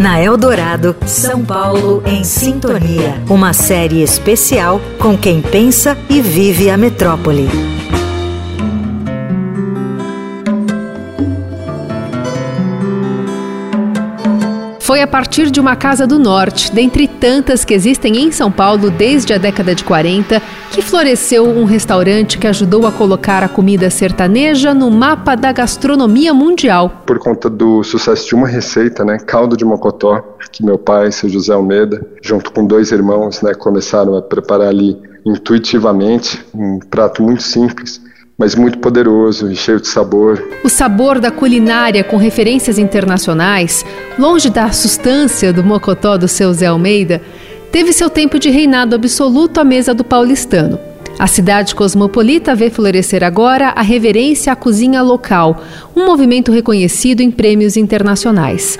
Na Eldorado, São Paulo em Sintonia. Uma série especial com quem pensa e vive a metrópole. Foi a partir de uma casa do norte, dentre tantas que existem em São Paulo desde a década de 40, que floresceu um restaurante que ajudou a colocar a comida sertaneja no mapa da gastronomia mundial. Por conta do sucesso de uma receita, né, caldo de mocotó, que meu pai, seu José Almeida, junto com dois irmãos, né, começaram a preparar ali intuitivamente, um prato muito simples mas muito poderoso e cheio de sabor. O sabor da culinária com referências internacionais, longe da sustância do mocotó do seu Zé Almeida, teve seu tempo de reinado absoluto à mesa do paulistano. A cidade cosmopolita vê florescer agora a reverência à cozinha local, um movimento reconhecido em prêmios internacionais.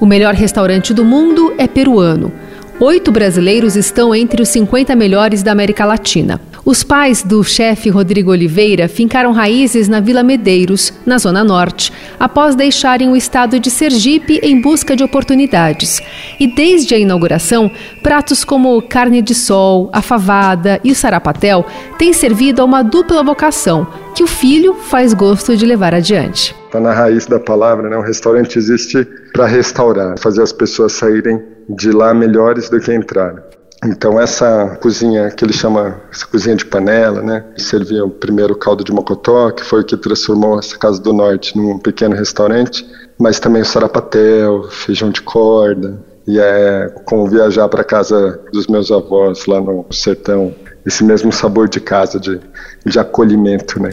O melhor restaurante do mundo é peruano. Oito brasileiros estão entre os 50 melhores da América Latina. Os pais do chefe Rodrigo Oliveira fincaram raízes na Vila Medeiros, na Zona Norte, após deixarem o estado de Sergipe em busca de oportunidades. E desde a inauguração, pratos como carne de sol, a favada e o sarapatel têm servido a uma dupla vocação que o filho faz gosto de levar adiante. Está na raiz da palavra, né? O restaurante existe para restaurar, fazer as pessoas saírem de lá melhores do que entraram. Então essa cozinha que ele chama essa cozinha de panela, né, servia o primeiro caldo de mocotó, que foi o que transformou essa casa do norte num pequeno restaurante, mas também o sarapatel, feijão de corda, e é como viajar para casa dos meus avós lá no sertão, esse mesmo sabor de casa, de, de acolhimento, né.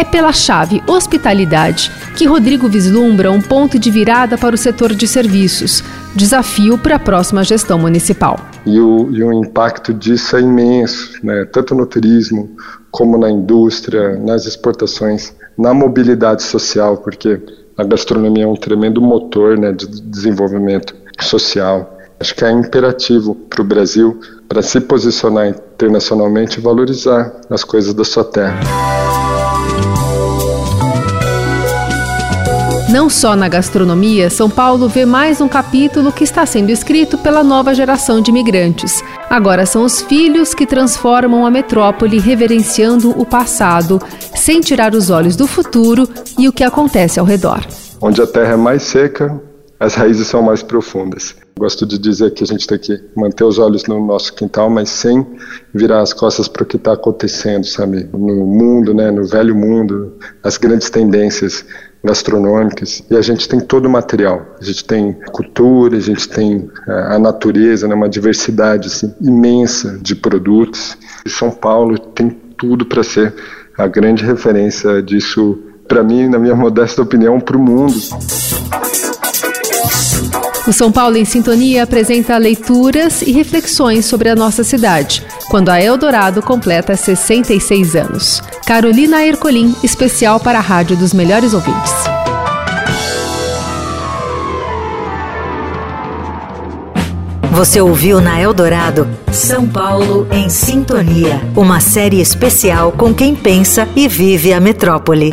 É pela chave hospitalidade que Rodrigo vislumbra um ponto de virada para o setor de serviços, desafio para a próxima gestão municipal. E o, e o impacto disso é imenso, né? tanto no turismo, como na indústria, nas exportações, na mobilidade social, porque a gastronomia é um tremendo motor né, de desenvolvimento social. Acho que é imperativo para o Brasil, para se posicionar internacionalmente, valorizar as coisas da sua terra. Não só na gastronomia, São Paulo vê mais um capítulo que está sendo escrito pela nova geração de imigrantes. Agora são os filhos que transformam a metrópole reverenciando o passado, sem tirar os olhos do futuro e o que acontece ao redor. Onde a terra é mais seca, as raízes são mais profundas. Gosto de dizer que a gente tem que manter os olhos no nosso quintal, mas sem virar as costas para o que está acontecendo, sabe? No mundo, né? No velho mundo, as grandes tendências gastronômicas e a gente tem todo o material. A gente tem cultura, a gente tem é, a natureza, né, uma diversidade assim, imensa de produtos. E São Paulo tem tudo para ser a grande referência disso, para mim, na minha modesta opinião, para o mundo. O São Paulo em Sintonia apresenta leituras e reflexões sobre a nossa cidade, quando a Eldorado completa 66 anos. Carolina Ercolim, especial para a Rádio dos Melhores Ouvintes. Você ouviu na Eldorado São Paulo em Sintonia, uma série especial com quem pensa e vive a metrópole.